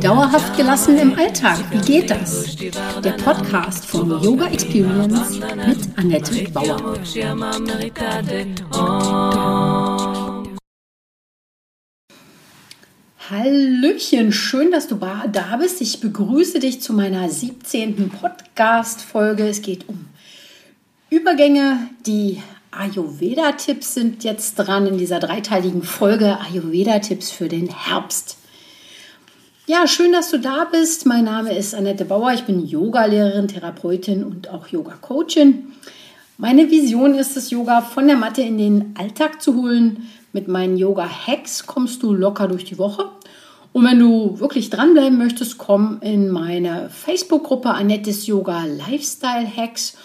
Dauerhaft gelassen im Alltag, wie geht das? Der Podcast von Yoga Experience mit Annette Bauer. Hallöchen, schön, dass du da bist. Ich begrüße dich zu meiner 17. Podcast-Folge. Es geht um Übergänge, die Ayurveda-Tipps sind jetzt dran in dieser dreiteiligen Folge Ayurveda-Tipps für den Herbst. Ja, schön, dass du da bist. Mein Name ist Annette Bauer. Ich bin Yogalehrerin, Therapeutin und auch Yoga-Coachin. Meine Vision ist es, Yoga von der Matte in den Alltag zu holen. Mit meinen Yoga-Hacks kommst du locker durch die Woche. Und wenn du wirklich dranbleiben möchtest, komm in meine Facebook-Gruppe Annettes Yoga Lifestyle Hacks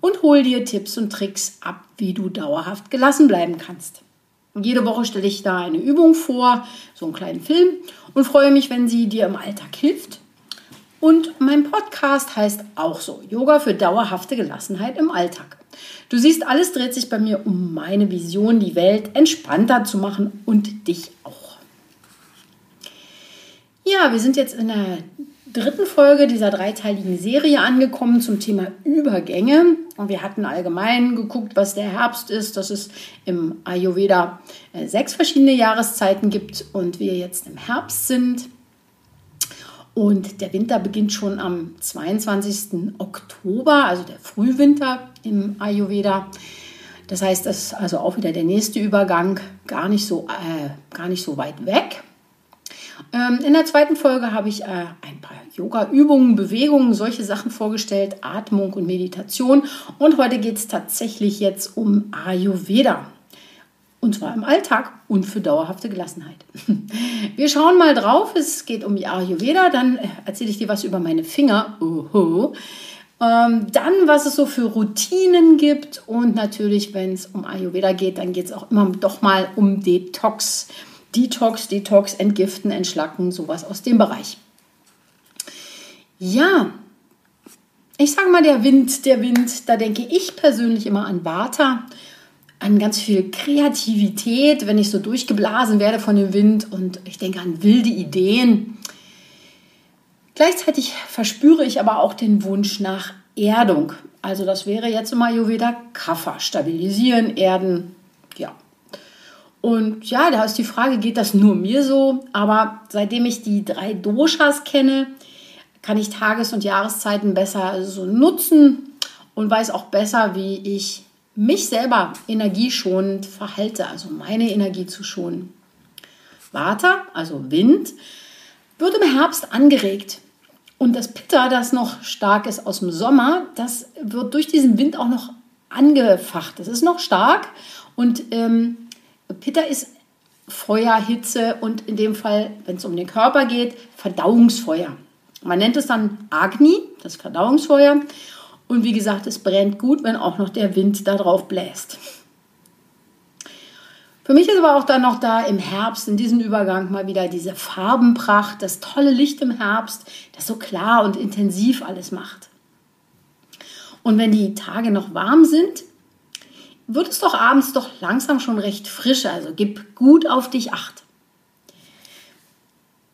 und hol dir Tipps und Tricks ab, wie du dauerhaft gelassen bleiben kannst. Jede Woche stelle ich da eine Übung vor, so einen kleinen Film und freue mich, wenn sie dir im Alltag hilft. Und mein Podcast heißt auch so, Yoga für dauerhafte Gelassenheit im Alltag. Du siehst, alles dreht sich bei mir um meine Vision, die Welt entspannter zu machen und dich auch. Ja, wir sind jetzt in der dritten Folge dieser dreiteiligen Serie angekommen zum Thema Übergänge. Und wir hatten allgemein geguckt, was der Herbst ist, dass es im Ayurveda äh, sechs verschiedene Jahreszeiten gibt und wir jetzt im Herbst sind. Und der Winter beginnt schon am 22. Oktober, also der Frühwinter im Ayurveda. Das heißt, das ist also auch wieder der nächste Übergang, gar nicht so, äh, gar nicht so weit weg. Ähm, in der zweiten Folge habe ich äh, ein paar Yoga-Übungen, Bewegungen, solche Sachen vorgestellt, Atmung und Meditation. Und heute geht es tatsächlich jetzt um Ayurveda. Und zwar im Alltag und für dauerhafte Gelassenheit. Wir schauen mal drauf. Es geht um Ayurveda. Dann erzähle ich dir was über meine Finger. Oho. Ähm, dann, was es so für Routinen gibt. Und natürlich, wenn es um Ayurveda geht, dann geht es auch immer doch mal um Detox. Detox, Detox, Entgiften, Entschlacken, sowas aus dem Bereich. Ja, ich sage mal, der Wind, der Wind, da denke ich persönlich immer an Vata, an ganz viel Kreativität, wenn ich so durchgeblasen werde von dem Wind und ich denke an wilde Ideen. Gleichzeitig verspüre ich aber auch den Wunsch nach Erdung. Also das wäre jetzt im Ayurveda Kapha, stabilisieren, erden, ja, und ja, da ist die Frage, geht das nur mir so? Aber seitdem ich die drei Doshas kenne, kann ich Tages- und Jahreszeiten besser so nutzen und weiß auch besser, wie ich mich selber energieschonend verhalte, also meine Energie zu schonen. Vata, also Wind, wird im Herbst angeregt. Und das Pitta, das noch stark ist aus dem Sommer, das wird durch diesen Wind auch noch angefacht. Das ist noch stark und ähm, Pitta ist Feuer, Hitze und in dem Fall, wenn es um den Körper geht, Verdauungsfeuer. Man nennt es dann Agni, das Verdauungsfeuer. Und wie gesagt, es brennt gut, wenn auch noch der Wind da drauf bläst. Für mich ist aber auch dann noch da im Herbst, in diesem Übergang mal wieder diese Farbenpracht, das tolle Licht im Herbst, das so klar und intensiv alles macht. Und wenn die Tage noch warm sind, wird es doch abends doch langsam schon recht frisch. Also gib gut auf dich acht.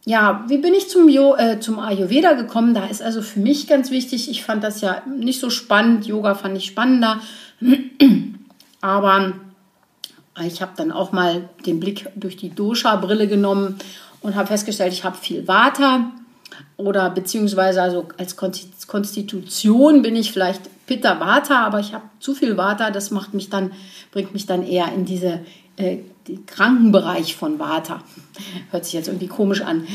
Ja, wie bin ich zum, jo äh, zum Ayurveda gekommen? Da ist also für mich ganz wichtig, ich fand das ja nicht so spannend, Yoga fand ich spannender, aber ich habe dann auch mal den Blick durch die Dosha-Brille genommen und habe festgestellt, ich habe viel Vata oder beziehungsweise also als Konstitution bin ich vielleicht Pitta Vata, aber ich habe zu viel Vata, das macht mich dann, bringt mich dann eher in diese äh, Krankenbereich von Vata. Hört sich jetzt irgendwie komisch an.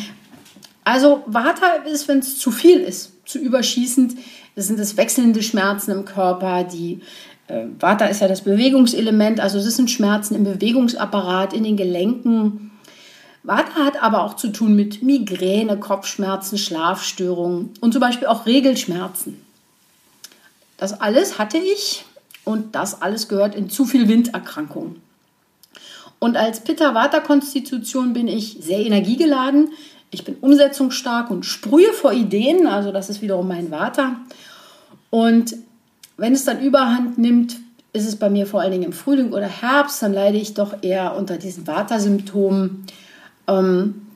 Also Vata ist, wenn es zu viel ist, zu überschießend. Das sind das wechselnde Schmerzen im Körper. Die äh, Vata ist ja das Bewegungselement, also es sind Schmerzen im Bewegungsapparat, in den Gelenken. Vata hat aber auch zu tun mit Migräne, Kopfschmerzen, Schlafstörungen und zum Beispiel auch Regelschmerzen. Das alles hatte ich und das alles gehört in zu viel Winderkrankungen. Und als Pitta-Vata-Konstitution bin ich sehr energiegeladen. Ich bin umsetzungsstark und sprühe vor Ideen, also das ist wiederum mein Vata. Und wenn es dann überhand nimmt, ist es bei mir vor allen Dingen im Frühling oder Herbst, dann leide ich doch eher unter diesen Vata-Symptomen. Ähm,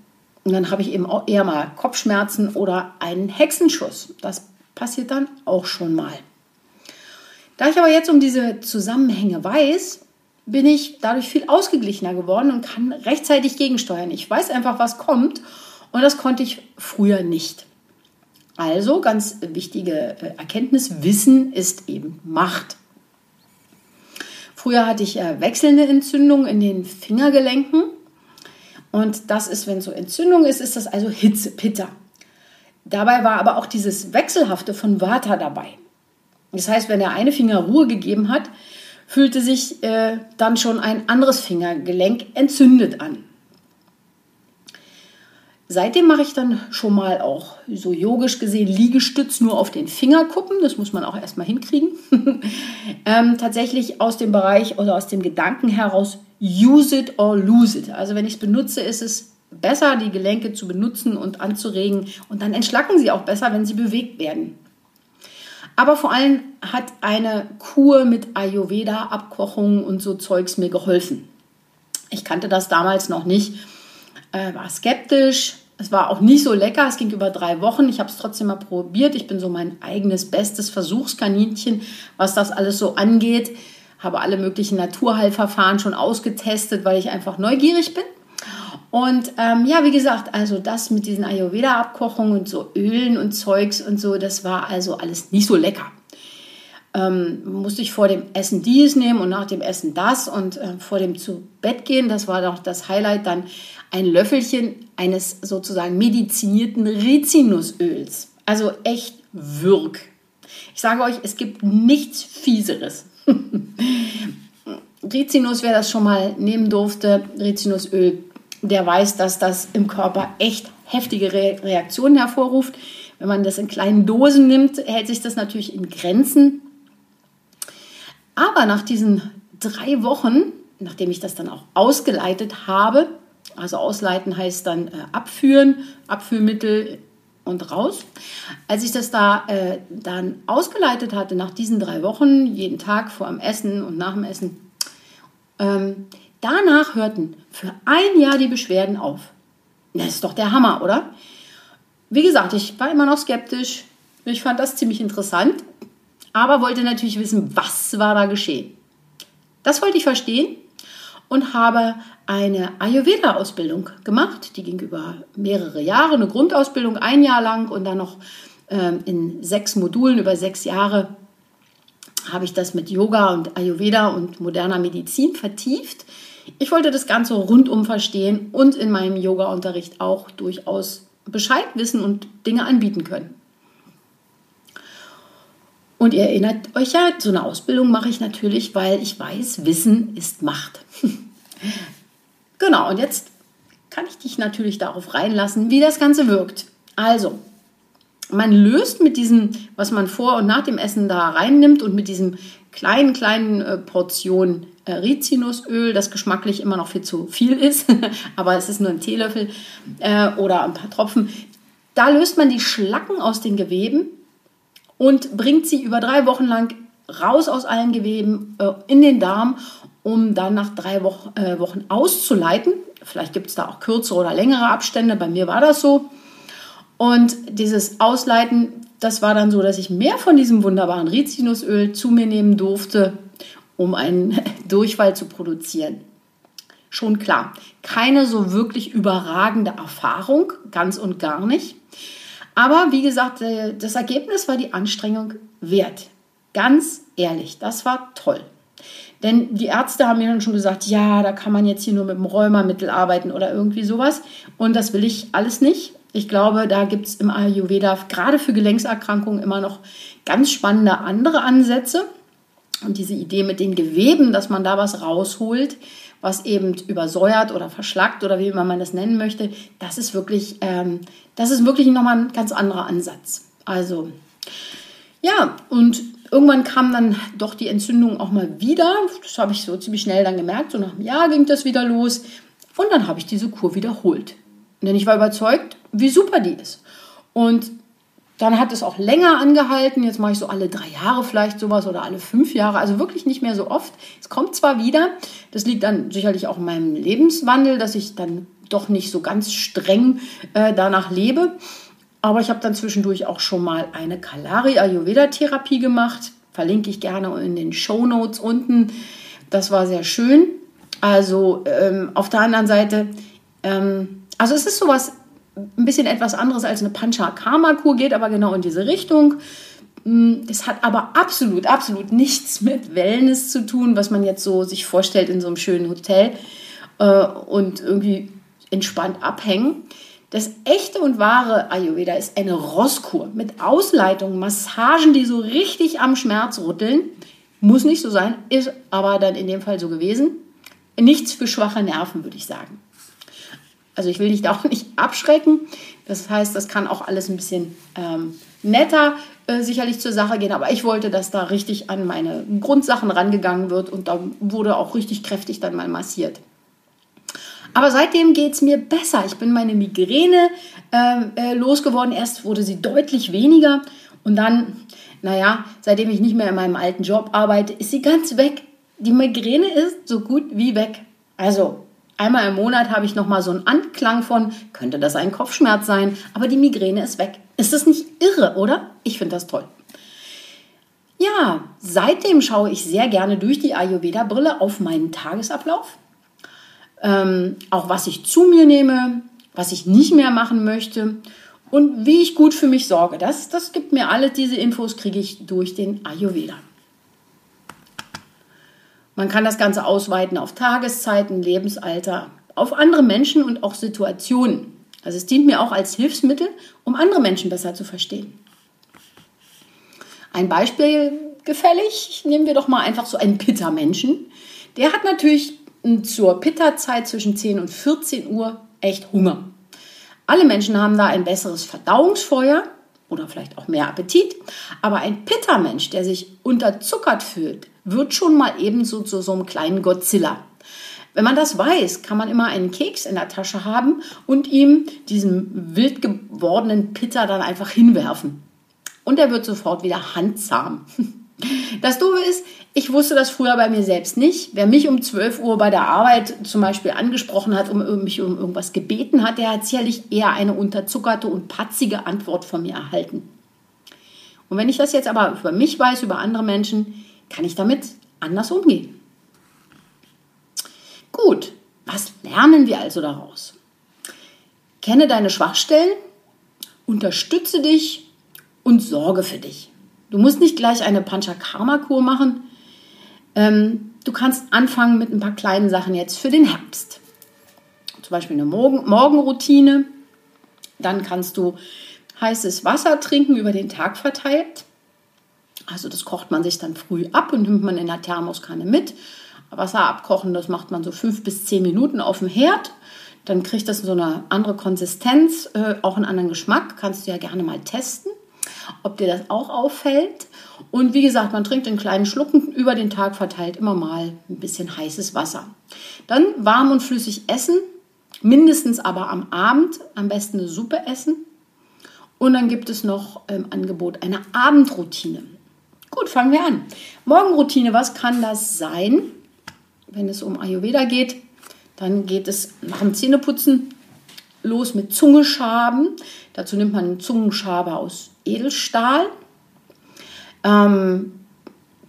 und dann habe ich eben auch eher mal Kopfschmerzen oder einen Hexenschuss. Das passiert dann auch schon mal. Da ich aber jetzt um diese Zusammenhänge weiß, bin ich dadurch viel ausgeglichener geworden und kann rechtzeitig gegensteuern. Ich weiß einfach, was kommt und das konnte ich früher nicht. Also ganz wichtige äh, Erkenntnis, Wissen ist eben Macht. Früher hatte ich äh, wechselnde Entzündungen in den Fingergelenken und das ist, wenn so Entzündung ist, ist das also Hitze, Pitter. Dabei war aber auch dieses Wechselhafte von Vata dabei. Das heißt, wenn der eine Finger Ruhe gegeben hat, fühlte sich äh, dann schon ein anderes Fingergelenk entzündet an. Seitdem mache ich dann schon mal auch so yogisch gesehen Liegestütz nur auf den Fingerkuppen. Das muss man auch erstmal hinkriegen. ähm, tatsächlich aus dem Bereich oder aus dem Gedanken heraus, use it or lose it. Also wenn ich es benutze, ist es besser, die Gelenke zu benutzen und anzuregen. Und dann entschlacken sie auch besser, wenn sie bewegt werden. Aber vor allem hat eine Kur mit Ayurveda, Abkochung und so Zeugs mir geholfen. Ich kannte das damals noch nicht, äh, war skeptisch, es war auch nicht so lecker, es ging über drei Wochen. Ich habe es trotzdem mal probiert. Ich bin so mein eigenes bestes Versuchskaninchen, was das alles so angeht. Habe alle möglichen Naturheilverfahren schon ausgetestet, weil ich einfach neugierig bin. Und ähm, ja, wie gesagt, also das mit diesen Ayurveda-Abkochungen und so Ölen und Zeugs und so, das war also alles nicht so lecker. Ähm, musste ich vor dem Essen dies nehmen und nach dem Essen das und äh, vor dem zu Bett gehen, das war doch das Highlight, dann ein Löffelchen eines sozusagen medizinierten Rizinusöls. Also echt Würg. Ich sage euch, es gibt nichts Fieseres. Rizinus, wer das schon mal nehmen durfte, Rizinusöl, der weiß, dass das im Körper echt heftige Re Reaktionen hervorruft. Wenn man das in kleinen Dosen nimmt, hält sich das natürlich in Grenzen. Aber nach diesen drei Wochen, nachdem ich das dann auch ausgeleitet habe, also ausleiten heißt dann äh, abführen, Abführmittel und raus. Als ich das da äh, dann ausgeleitet hatte, nach diesen drei Wochen, jeden Tag vor dem Essen und nach dem Essen, ähm, danach hörten für ein Jahr die Beschwerden auf. Das ist doch der Hammer, oder? Wie gesagt, ich war immer noch skeptisch. Ich fand das ziemlich interessant, aber wollte natürlich wissen, was war da geschehen. Das wollte ich verstehen und habe eine Ayurveda-Ausbildung gemacht. Die ging über mehrere Jahre, eine Grundausbildung ein Jahr lang und dann noch ähm, in sechs Modulen über sechs Jahre habe ich das mit Yoga und Ayurveda und moderner Medizin vertieft. Ich wollte das Ganze rundum verstehen und in meinem Yoga-Unterricht auch durchaus Bescheid wissen und Dinge anbieten können. Und ihr erinnert euch ja, so eine Ausbildung mache ich natürlich, weil ich weiß, Wissen ist Macht. genau, und jetzt kann ich dich natürlich darauf reinlassen, wie das Ganze wirkt. Also, man löst mit diesem, was man vor und nach dem Essen da reinnimmt und mit diesem kleinen, kleinen äh, Portion äh, Rizinusöl, das geschmacklich immer noch viel zu viel ist, aber es ist nur ein Teelöffel äh, oder ein paar Tropfen, da löst man die Schlacken aus den Geweben und bringt sie über drei Wochen lang raus aus allen Geweben in den Darm, um dann nach drei Wochen auszuleiten. Vielleicht gibt es da auch kürzere oder längere Abstände. Bei mir war das so. Und dieses Ausleiten, das war dann so, dass ich mehr von diesem wunderbaren Rizinusöl zu mir nehmen durfte, um einen Durchfall zu produzieren. Schon klar, keine so wirklich überragende Erfahrung, ganz und gar nicht. Aber wie gesagt, äh, das Ergebnis war die Anstrengung wert. Ganz ehrlich, das war toll. Denn die Ärzte haben mir dann schon gesagt, ja, da kann man jetzt hier nur mit dem Rheumamittel arbeiten oder irgendwie sowas. Und das will ich alles nicht. Ich glaube, da gibt es im Ayurveda gerade für Gelenkserkrankungen immer noch ganz spannende andere Ansätze. Und diese Idee mit den Geweben, dass man da was rausholt, was eben übersäuert oder verschlackt oder wie immer man das nennen möchte, das ist wirklich, ähm, das ist wirklich nochmal ein ganz anderer Ansatz. Also, ja, und irgendwann kam dann doch die Entzündung auch mal wieder. Das habe ich so ziemlich schnell dann gemerkt. So nach einem Jahr ging das wieder los. Und dann habe ich diese Kur wiederholt. Denn ich war überzeugt, wie super die ist. Und Dann hat es auch länger angehalten. Jetzt mache ich so alle drei Jahre vielleicht sowas oder alle fünf Jahre. Also wirklich nicht mehr so oft. Es kommt zwar wieder. Das liegt dann sicherlich auch in meinem Lebenswandel, dass ich dann doch nicht so ganz streng äh, danach lebe. Aber ich habe dann zwischendurch auch schon mal eine Kalari Ayurveda Therapie gemacht. Verlinke ich gerne in den Show Notes unten. Das war sehr schön. Also ähm, auf der anderen Seite, ähm, also es ist sowas ein bisschen etwas anderes als eine Pancha-Karma-Kur, geht aber genau in diese Richtung. Mm, es hat aber absolut, absolut nichts mit Wellness zu tun, was man jetzt so sich vorstellt in so einem schönen Hotel äh, und irgendwie entspannt abhängen. Das echte und wahre Ayurveda ist eine Rosskur mit Ausleitung, Massagen, die so richtig am Schmerz rütteln. Muss nicht so sein, ist aber dann in dem Fall so gewesen. Nichts für schwache Nerven, würde ich sagen. Also ich will dich da auch nicht abschrecken. Das heißt, das kann auch alles ein bisschen ähm, netter äh, sicherlich zur Sache gehen. Aber ich wollte, dass da richtig an meine Grundsachen rangegangen wird und da wurde auch richtig kräftig dann mal massiert. Aber seitdem geht es mir besser. Ich bin meine Migräne ähm, äh, losgeworden. Erst wurde sie deutlich weniger und dann, naja, seitdem ich nicht mehr in meinem alten Job arbeite, ist sie ganz weg. Die Migräne ist so gut wie weg. Also einmal im Monat habe ich nochmal so einen Anklang von, könnte das ein Kopfschmerz sein, aber die Migräne ist weg. Ist das nicht irre, oder? Ich finde das toll. Ja, seitdem schaue ich sehr gerne durch die Ayurveda-Brille auf meinen Tagesablauf ähm, auch was ich zu mir nehme, was ich nicht mehr machen möchte und wie ich gut für mich sorge. Das, das gibt mir alle diese Infos, kriege ich durch den Ayurveda. Man kann das Ganze ausweiten auf Tageszeiten, Lebensalter, auf andere Menschen und auch Situationen. Also es dient mir auch als Hilfsmittel, um andere Menschen besser zu verstehen. Ein Beispiel gefällig, nehmen wir doch mal einfach so einen Pitta-Menschen. Der hat natürlich zur Pitta-Zeit zwischen 10 und 14 Uhr echt Hunger. Alle Menschen haben da ein besseres Verdauungsfeuer oder vielleicht auch mehr Appetit, aber ein Pitta-Mensch, der sich unterzuckert fühlt, wird schon mal ebenso zu so einem kleinen Godzilla. Wenn man das weiß, kann man immer einen Keks in der Tasche haben und ihm diesen wild gewordenen Pitta dann einfach hinwerfen. Und er wird sofort wieder handzahm. Das Doofe ist, ich wusste das früher bei mir selbst nicht. Wer mich um 12 Uhr bei der Arbeit zum Beispiel angesprochen hat, um mich um irgendwas gebeten hat, der hat sicherlich eher eine unterzuckerte und patzige Antwort von mir erhalten. Und wenn ich das jetzt aber über mich weiß, über andere Menschen, kann ich damit anders umgehen. Gut, was lernen wir also daraus? Kenne deine Schwachstellen, unterstütze dich und sorge für dich. Du musst nicht gleich eine Panchakarma-Kur machen. Ähm, du kannst anfangen mit ein paar kleinen Sachen jetzt für den Herbst. Zum Beispiel eine Morgen Morgenroutine. Dann kannst du heißes Wasser trinken über den Tag verteilt. Also das kocht man sich dann früh ab und nimmt man in der Thermoskanne mit. Wasser abkochen, das macht man so fünf bis zehn Minuten auf dem Herd. Dann kriegt das so eine andere Konsistenz, äh, auch einen anderen Geschmack. Kannst du ja gerne mal testen ob dir das auch auffällt. Und wie gesagt, man trinkt in kleinen Schlucken über den Tag verteilt immer mal ein bisschen heißes Wasser. Dann warm und flüssig essen, mindestens aber am Abend, am besten eine Suppe essen. Und dann gibt es noch im Angebot eine Abendroutine. Gut, fangen wir an. Morgenroutine, was kann das sein? Wenn es um Ayurveda geht, dann geht es nach dem Zähneputzen los mit Zungeschaben. Dazu nimmt man einen Zungenschaber aus Edelstahl. Ähm,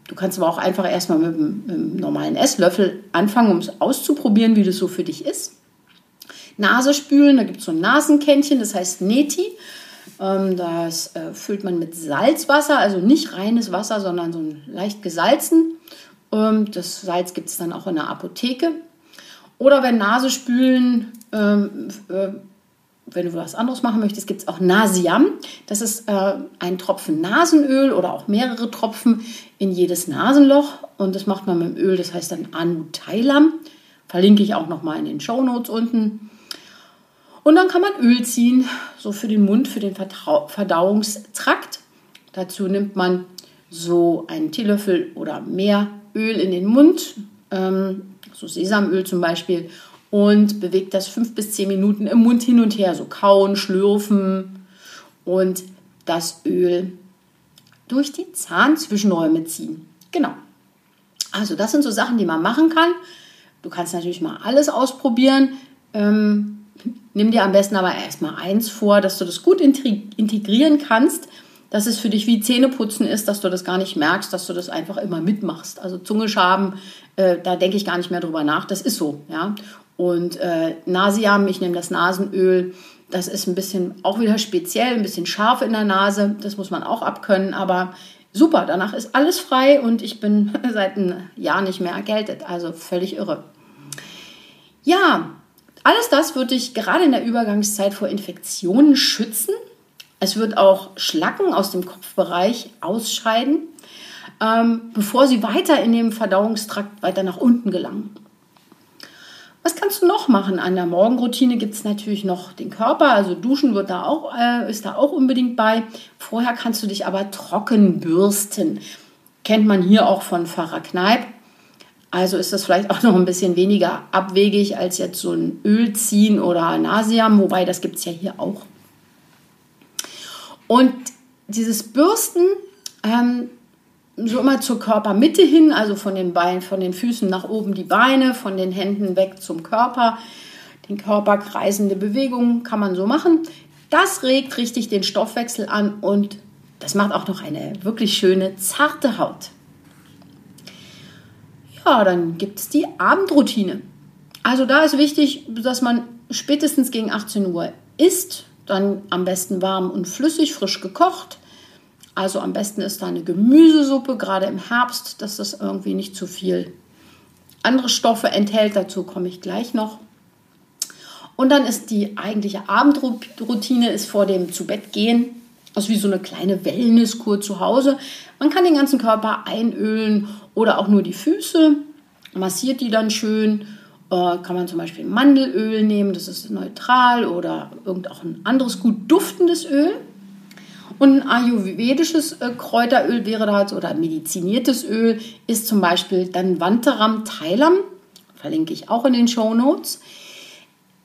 du kannst aber auch einfach erstmal mit, mit einem normalen Esslöffel anfangen, um es auszuprobieren, wie das so für dich ist. Nase spülen, da gibt es so ein Nasenkännchen, das heißt Neti. Ähm, das äh, füllt man mit Salzwasser, also nicht reines Wasser, sondern so ein leicht gesalzen. Ähm, das Salz gibt es dann auch in der Apotheke. Oder wenn Nase spülen ähm, äh, wenn du was anderes machen möchtest, gibt es auch Nasiam. Das ist äh, ein Tropfen Nasenöl oder auch mehrere Tropfen in jedes Nasenloch. Und das macht man mit dem Öl, das heißt dann Anutailam. Verlinke ich auch nochmal in den Show Notes unten. Und dann kann man Öl ziehen, so für den Mund, für den Verdauungstrakt. Dazu nimmt man so einen Teelöffel oder mehr Öl in den Mund, ähm, so Sesamöl zum Beispiel, und bewegt das fünf bis zehn Minuten im Mund hin und her, so kauen, schlürfen. Und das Öl durch die Zahnzwischenräume ziehen. Genau. Also das sind so Sachen, die man machen kann. Du kannst natürlich mal alles ausprobieren. Ähm, nimm dir am besten aber erstmal eins vor, dass du das gut integrieren kannst, dass es für dich wie Zähneputzen ist, dass du das gar nicht merkst, dass du das einfach immer mitmachst. Also Zunge schaben, äh, da denke ich gar nicht mehr drüber nach. Das ist so, ja. Und äh, Nasiam, ich nehme das Nasenöl, das ist ein bisschen auch wieder speziell, ein bisschen scharf in der Nase. Das muss man auch abkönnen, aber super. Danach ist alles frei und ich bin seit einem Jahr nicht mehr erkältet. Also völlig irre. Ja, alles das wird dich gerade in der Übergangszeit vor Infektionen schützen. Es wird auch Schlacken aus dem Kopfbereich ausscheiden, ähm, bevor sie weiter in dem Verdauungstrakt weiter nach unten gelangen. Was kannst du noch machen? An der Morgenroutine gibt es natürlich noch den Körper, also Duschen wird da auch, äh, ist da auch unbedingt bei. Vorher kannst du dich aber trocken bürsten. Kennt man hier auch von Pfarrer Kneip. Also ist das vielleicht auch noch ein bisschen weniger abwegig als jetzt so ein Öl ziehen oder Nasiam, wobei das gibt es ja hier auch. Und dieses Bürsten, ähm, so immer zur Körpermitte hin, also von den Beinen, von den Füßen nach oben die Beine, von den Händen weg zum Körper. Den Körper kreisende Bewegungen kann man so machen. Das regt richtig den Stoffwechsel an und das macht auch noch eine wirklich schöne, zarte Haut. Ja, dann gibt es die Abendroutine. Also da ist wichtig, dass man spätestens gegen 18 Uhr isst, dann am besten warm und flüssig, frisch gekocht also am besten ist da eine Gemüsesuppe, gerade im Herbst, dass das irgendwie nicht zu viel andere Stoffe enthält. Dazu komme ich gleich noch. Und dann ist die eigentliche Abendroutine ist vor dem Zubettgehen. Also wie so eine kleine Wellnesskur zu Hause. Man kann den ganzen Körper einölen oder auch nur die Füße. Massiert die dann schön. Äh, kann man zum Beispiel Mandelöl nehmen, das ist neutral oder irgend auch ein anderes gut duftendes Öl. Und ein ayurvedisches äh, Kräuteröl wäre da oder mediziniertes Öl ist zum Beispiel dann Vantaram Thailam, verlinke ich auch in den Show Notes.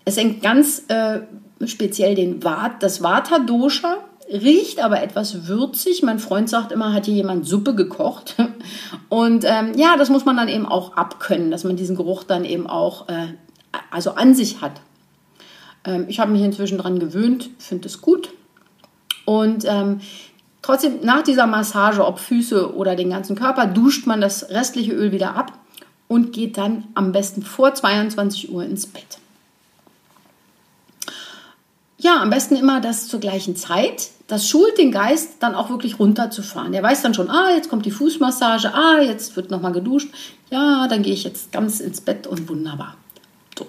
Es hängt ganz äh, speziell den Vat, das Vata Dosha, riecht aber etwas würzig. Mein Freund sagt immer, hat hier jemand Suppe gekocht. Und ähm, ja, das muss man dann eben auch abkönnen, dass man diesen Geruch dann eben auch äh, also an sich hat. Ähm, ich habe mich inzwischen daran gewöhnt, finde es gut. Und ähm, trotzdem, nach dieser Massage, ob Füße oder den ganzen Körper, duscht man das restliche Öl wieder ab und geht dann am besten vor 22 Uhr ins Bett. Ja, am besten immer das zur gleichen Zeit. Das schult den Geist dann auch wirklich runterzufahren. Der weiß dann schon, ah, jetzt kommt die Fußmassage, ah, jetzt wird nochmal geduscht. Ja, dann gehe ich jetzt ganz ins Bett und wunderbar. So.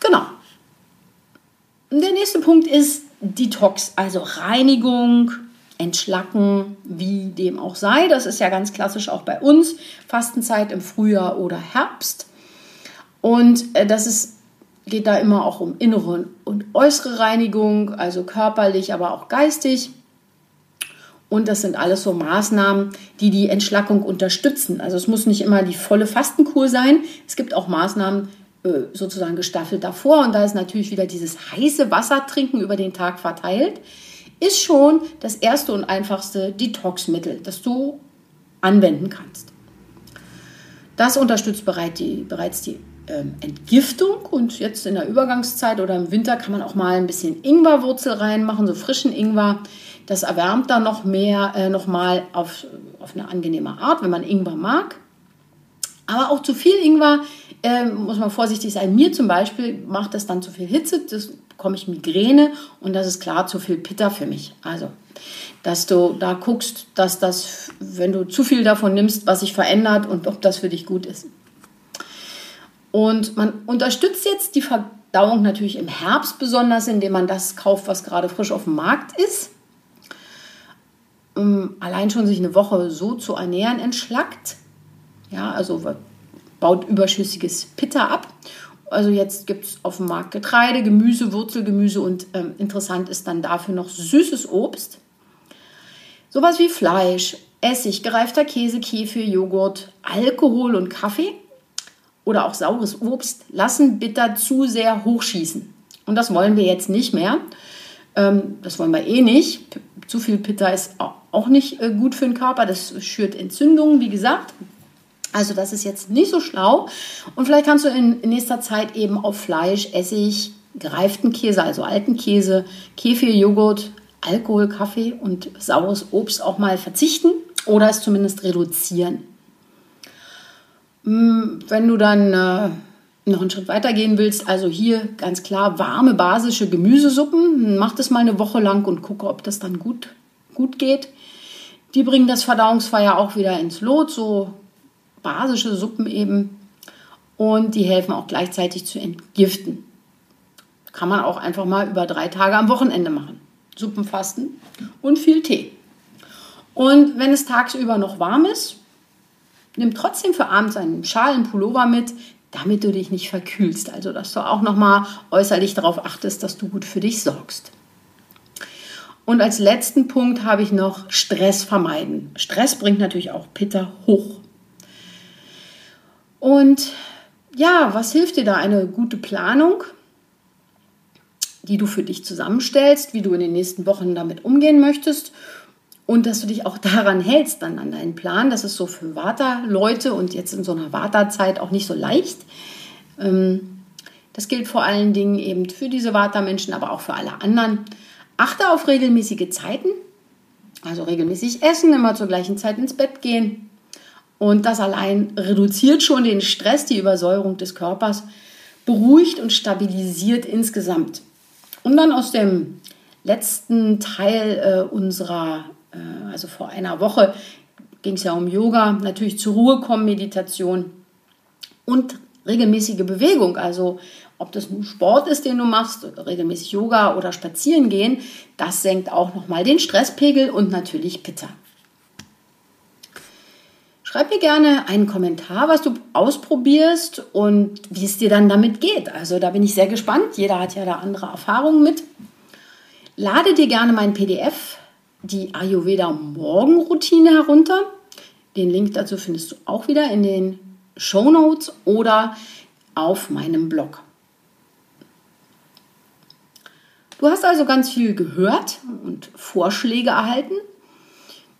Genau. Der nächste Punkt ist, Detox, also Reinigung, Entschlacken, wie dem auch sei. Das ist ja ganz klassisch auch bei uns. Fastenzeit im Frühjahr oder Herbst. Und äh, das ist, geht da immer auch um innere und äußere Reinigung, also körperlich, aber auch geistig. Und das sind alles so Maßnahmen, die die Entschlackung unterstützen. Also es muss nicht immer die volle Fastenkur sein. Es gibt auch Maßnahmen, äh, sozusagen gestaffelt davor. Und da ist natürlich wieder dieses heiße Wasser trinken über den Tag verteilt, ist schon das erste und einfachste Detox-Mittel, das du anwenden kannst. Das unterstützt bereits die, bereits die ähm, Entgiftung und jetzt in der Übergangszeit oder im Winter kann man auch mal ein bisschen Ingwerwurzel reinmachen, so frischen Ingwer. Das erwärmt dann noch mehr, äh, noch mal auf, auf eine angenehme Art, wenn man Ingwer mag. Aber auch zu viel Ingwer ähm, muss man vorsichtig sein. Mir zum Beispiel macht das dann zu viel Hitze, das bekomme ich Migräne und das ist klar zu viel Pitter für mich. Also, dass du da guckst, dass das, wenn du zu viel davon nimmst, was sich verändert und ob das für dich gut ist. Und man unterstützt jetzt die Verdauung natürlich im Herbst besonders, indem man das kauft, was gerade frisch auf dem Markt ist. Um allein schon sich eine Woche so zu ernähren entschlackt. Ja, also baut überschüssiges Pitta ab. Also jetzt gibt es auf dem Markt Getreide, Gemüse, Wurzelgemüse und ähm, interessant ist dann dafür noch süßes Obst. Sowas wie Fleisch, Essig, gereifter Käse, Kefir, Joghurt, Alkohol und Kaffee oder auch saures Obst lassen Bitter zu sehr hochschießen. Und das wollen wir jetzt nicht mehr. Ähm, das wollen wir eh nicht. Zu viel Pitta ist auch nicht äh, gut für den Körper. Das schürt Entzündungen, wie gesagt. Also das ist jetzt nicht so schlau. Und vielleicht kannst du in, nächster Zeit eben auf Fleisch, Essig, gereiften Käse, also alten Käse, Kefir, Joghurt, Alkohol, Kaffee und saures Obst auch mal verzichten oder es zumindest reduzieren. Hm, wenn du dann äh, noch einen Schritt weiter gehen willst, also hier ganz klar warme basische Gemüsesuppen, mach das mal eine Woche lang und gucke, ob das dann gut, gut geht. Die bringen das Verdauungsfeuer auch wieder ins Lot, so basische Suppen eben. Und die helfen auch gleichzeitig zu entgiften. Kann man auch einfach mal über drei Tage am Wochenende machen. Suppenfasten und viel Tee. Und wenn es tagsüber noch warm ist, nimm trotzdem für abends einen Schal, Pullover mit, damit du dich nicht verkühlst. Also, dass du auch nochmal äußerlich darauf achtest, dass du gut für dich sorgst. Und als letzten Punkt habe ich noch Stress vermeiden. Stress bringt natürlich auch Pitter hoch. Und ja, was hilft dir da? Eine gute Planung, die du für dich zusammenstellst, wie du in den nächsten Wochen damit umgehen möchtest und dass du dich auch daran hältst, dann an deinen Plan. Das ist so für Vata-Leute und jetzt in so einer Vata-Zeit auch nicht so leicht. Ähm, das gilt vor allen Dingen eben für diese Vata-Menschen, aber auch für alle anderen. Achte auf regelmäßige Zeiten, also regelmäßig essen, immer zur gleichen Zeit ins Bett gehen. Und das allein reduziert schon den Stress, die Übersäuerung des Körpers, beruhigt und stabilisiert insgesamt. Und dann aus dem letzten Teil äh, unserer also vor einer Woche ging es ja um Yoga, natürlich zur Ruhe kommen, Meditation und regelmäßige Bewegung. Also ob das nun Sport ist, den du machst, regelmäßig Yoga oder spazieren gehen, das senkt auch nochmal den Stresspegel und natürlich Pitta. Schreib mir gerne einen Kommentar, was du ausprobierst und wie es dir dann damit geht. Also da bin ich sehr gespannt. Jeder hat ja da andere Erfahrungen mit. Lade dir gerne mein PDF die Ayurveda Morgenroutine herunter. Den Link dazu findest du auch wieder in den Show Notes oder auf meinem Blog. Du hast also ganz viel gehört und Vorschläge erhalten.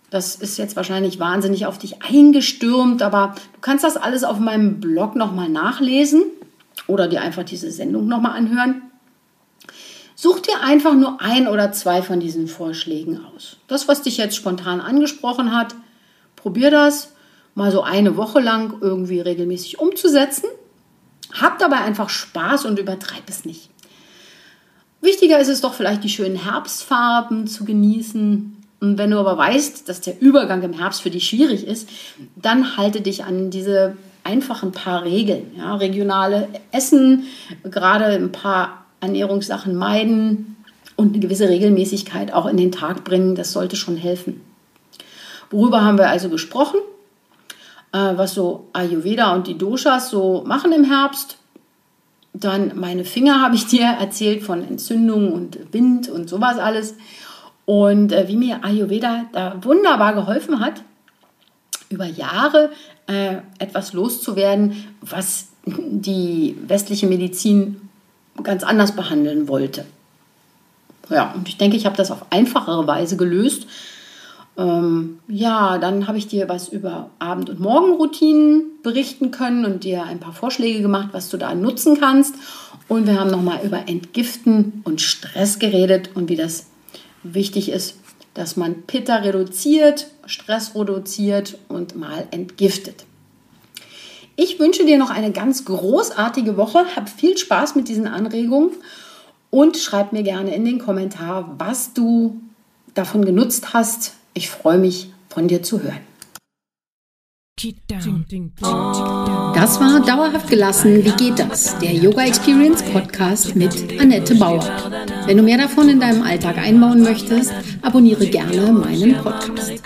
Das ist jetzt wahrscheinlich wahnsinnig auf dich eingestürmt, aber du kannst das alles auf meinem Blog nochmal nachlesen oder dir einfach diese Sendung nochmal anhören. Such dir einfach nur ein oder zwei von diesen Vorschlägen aus. Das, was dich jetzt spontan angesprochen hat, probier das mal so eine Woche lang irgendwie regelmäßig umzusetzen. Hab dabei einfach Spaß und übertreib es nicht. Wichtiger ist es doch vielleicht, die schönen Herbstfarben zu genießen. Und wenn du aber weißt, dass der Übergang im Herbst für dich schwierig ist, dann halte dich an diese einfachen paar Regeln. Ja, regionale Essen, gerade ein paar Ernährungssachen meiden und eine gewisse Regelmäßigkeit auch in den Tag bringen. Das sollte schon helfen. Worüber haben wir also gesprochen? Äh, was so Ayurveda und die Doshas so machen im Herbst. Dann meine Finger habe ich dir erzählt von Entzündungen und Wind und sowas alles. Und äh, wie mir Ayurveda da wunderbar geholfen hat, über Jahre äh, etwas loszuwerden, was die westliche Medizin ganz anders behandeln wollte. Ja, und ich denke, ich habe das auf einfachere Weise gelöst. Ähm, ja, dann habe ich dir was über Abend- und Morgenroutinen berichten können und dir ein paar Vorschläge gemacht, was du da nutzen kannst. Und wir haben nochmal über Entgiften und Stress geredet und wie das wichtig ist, dass man Pitta reduziert, Stress reduziert und mal entgiftet. Ich wünsche dir noch eine ganz großartige Woche. Hab viel Spaß mit diesen Anregungen und schreib mir gerne in den Kommentar, was du davon genutzt hast. Ich freue mich, von dir zu hören. Das war Dauerhaft gelassen. Wie geht das? Der Yoga Experience Podcast mit Annette Bauer. Wenn du mehr davon in deinem Alltag einbauen möchtest, abonniere gerne meinen Podcast.